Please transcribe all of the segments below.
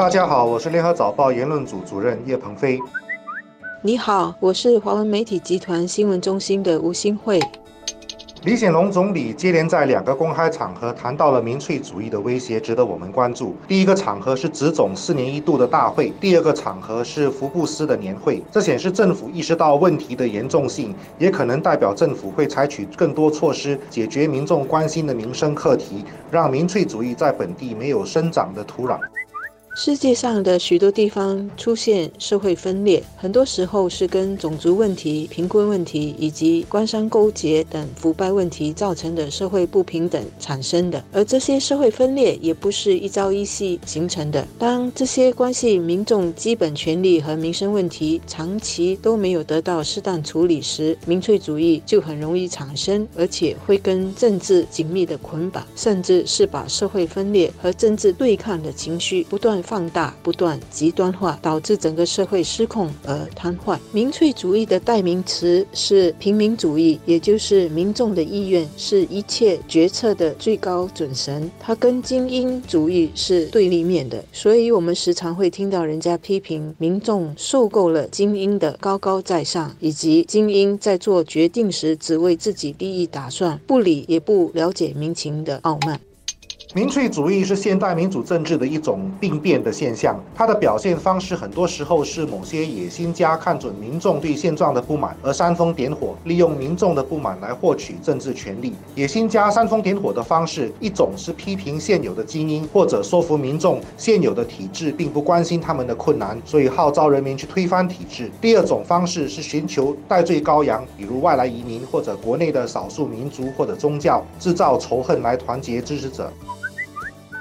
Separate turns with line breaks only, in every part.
大家好，我是联合早报言论组主任叶鹏飞。
你好，我是华文媒体集团新闻中心的吴新慧。
李显龙总理接连在两个公开场合谈到了民粹主义的威胁，值得我们关注。第一个场合是执总四年一度的大会，第二个场合是福布斯的年会。这显示政府意识到问题的严重性，也可能代表政府会采取更多措施解决民众关心的民生课题，让民粹主义在本地没有生长的土壤。
世界上的许多地方出现社会分裂，很多时候是跟种族问题、贫困问题以及官商勾结等腐败问题造成的社会不平等产生的。而这些社会分裂也不是一朝一夕形成的。当这些关系民众基本权利和民生问题长期都没有得到适当处理时，民粹主义就很容易产生，而且会跟政治紧密的捆绑，甚至是把社会分裂和政治对抗的情绪不断。放大、不断极端化，导致整个社会失控而瘫痪。民粹主义的代名词是平民主义，也就是民众的意愿是一切决策的最高准绳。它跟精英主义是对立面的，所以我们时常会听到人家批评民众受够了精英的高高在上，以及精英在做决定时只为自己利益打算，不理也不了解民情的傲慢。
民粹主义是现代民主政治的一种病变的现象，它的表现方式很多时候是某些野心家看准民众对现状的不满而煽风点火，利用民众的不满来获取政治权利。野心家煽风点火的方式，一种是批评现有的精英，或者说服民众现有的体制并不关心他们的困难，所以号召人民去推翻体制。第二种方式是寻求代罪羔羊，比如外来移民或者国内的少数民族或者宗教，制造仇恨来团结支持者。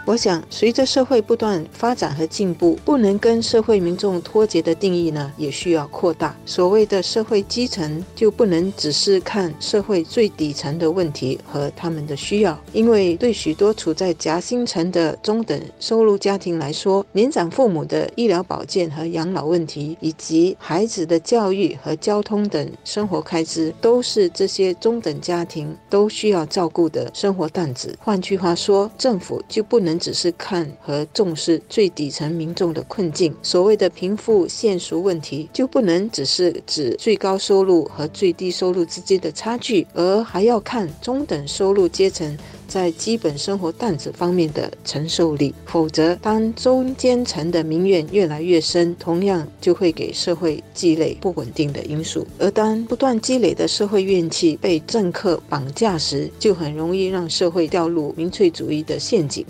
我想，随着社会不断发展和进步，不能跟社会民众脱节的定义呢，也需要扩大。所谓的社会基层，就不能只是看社会最底层的问题和他们的需要，因为对许多处在夹心层的中等收入家庭来说，年长父母的医疗保健和养老问题，以及孩子的教育和交通等生活开支，都是这些中等家庭都需要照顾的生活担子。换句话说，政府就不能。只是看和重视最底层民众的困境，所谓的贫富限赎问题，就不能只是指最高收入和最低收入之间的差距，而还要看中等收入阶层在基本生活担子方面的承受力。否则，当中间层的民怨越来越深，同样就会给社会积累不稳定的因素。而当不断积累的社会怨气被政客绑架时，就很容易让社会掉入民粹主义的陷阱。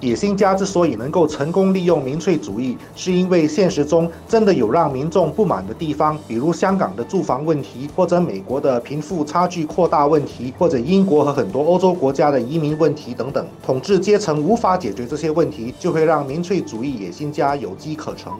野心家之所以能够成功利用民粹主义，是因为现实中真的有让民众不满的地方，比如香港的住房问题，或者美国的贫富差距扩大问题，或者英国和很多欧洲国家的移民问题等等。统治阶层无法解决这些问题，就会让民粹主义野心家有机可乘。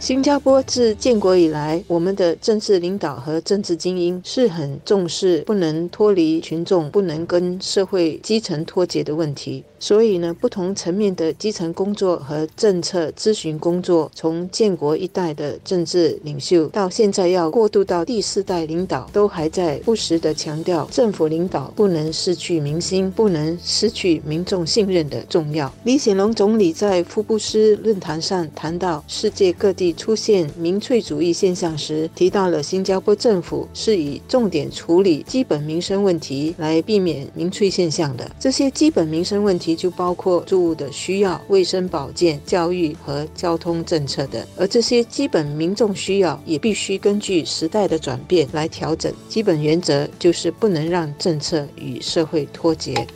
新加坡自建国以来，我们的政治领导和政治精英是很重视不能脱离群众、不能跟社会基层脱节的问题。所以呢，不同层面的基层工作和政策咨询工作，从建国一代的政治领袖到现在要过渡到第四代领导，都还在不时地强调政府领导不能失去民心，不能失去民众信任的重要。李显龙总理在福布斯论坛上谈到世界各地出现民粹主义现象时，提到了新加坡政府是以重点处理基本民生问题来避免民粹现象的。这些基本民生问题。就包括住屋的需要、卫生保健、教育和交通政策等，而这些基本民众需要也必须根据时代的转变来调整。基本原则就是不能让政策与社会脱节。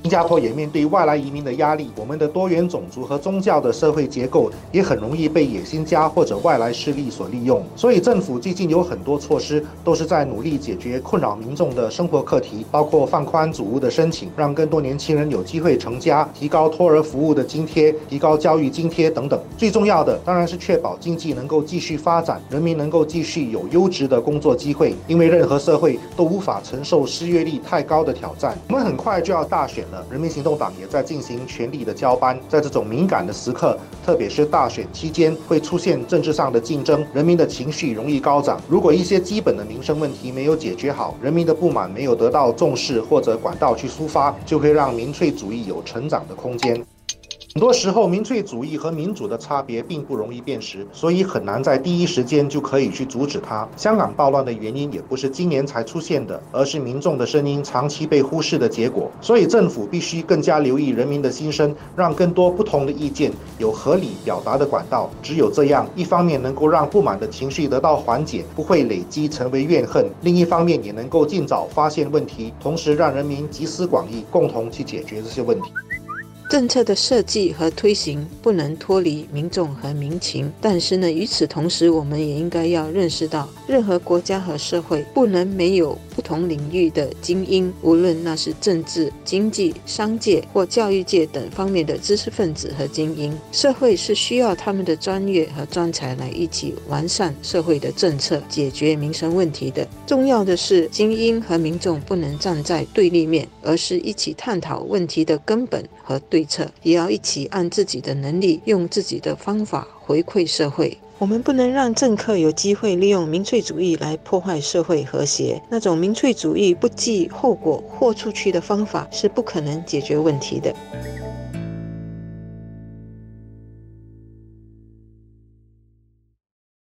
新加坡也面对外来移民的压力，我们的多元种族和宗教的社会结构也很容易被野心家或者外来势力所利用。所以政府最近有很多措施都是在努力解决困扰民众的生活课题，包括放宽祖屋的申请，让更多年轻人有机会成家；提高托儿服务的津贴，提高教育津贴等等。最重要的当然是确保经济能够继续发展，人民能够继续有优质的工作机会。因为任何社会都无法承受失业率太高的挑战。我们很快就要大选了。人民行动党也在进行权力的交班，在这种敏感的时刻，特别是大选期间，会出现政治上的竞争，人民的情绪容易高涨。如果一些基本的民生问题没有解决好，人民的不满没有得到重视或者管道去抒发，就会让民粹主义有成长的空间。很多时候，民粹主义和民主的差别并不容易辨识，所以很难在第一时间就可以去阻止它。香港暴乱的原因也不是今年才出现的，而是民众的声音长期被忽视的结果。所以政府必须更加留意人民的心声，让更多不同的意见有合理表达的管道。只有这样，一方面能够让不满的情绪得到缓解，不会累积成为怨恨；另一方面也能够尽早发现问题，同时让人民集思广益，共同去解决这些问题。
政策的设计和推行不能脱离民众和民情，但是呢，与此同时，我们也应该要认识到，任何国家和社会不能没有不同领域的精英，无论那是政治、经济、商界或教育界等方面的知识分子和精英。社会是需要他们的专业和专才来一起完善社会的政策，解决民生问题的。重要的是，精英和民众不能站在对立面，而是一起探讨问题的根本和对。对策也要一起按自己的能力，用自己的方法回馈社会。我们不能让政客有机会利用民粹主义来破坏社会和谐。那种民粹主义不计后果豁出去的方法是不可能解决问题的。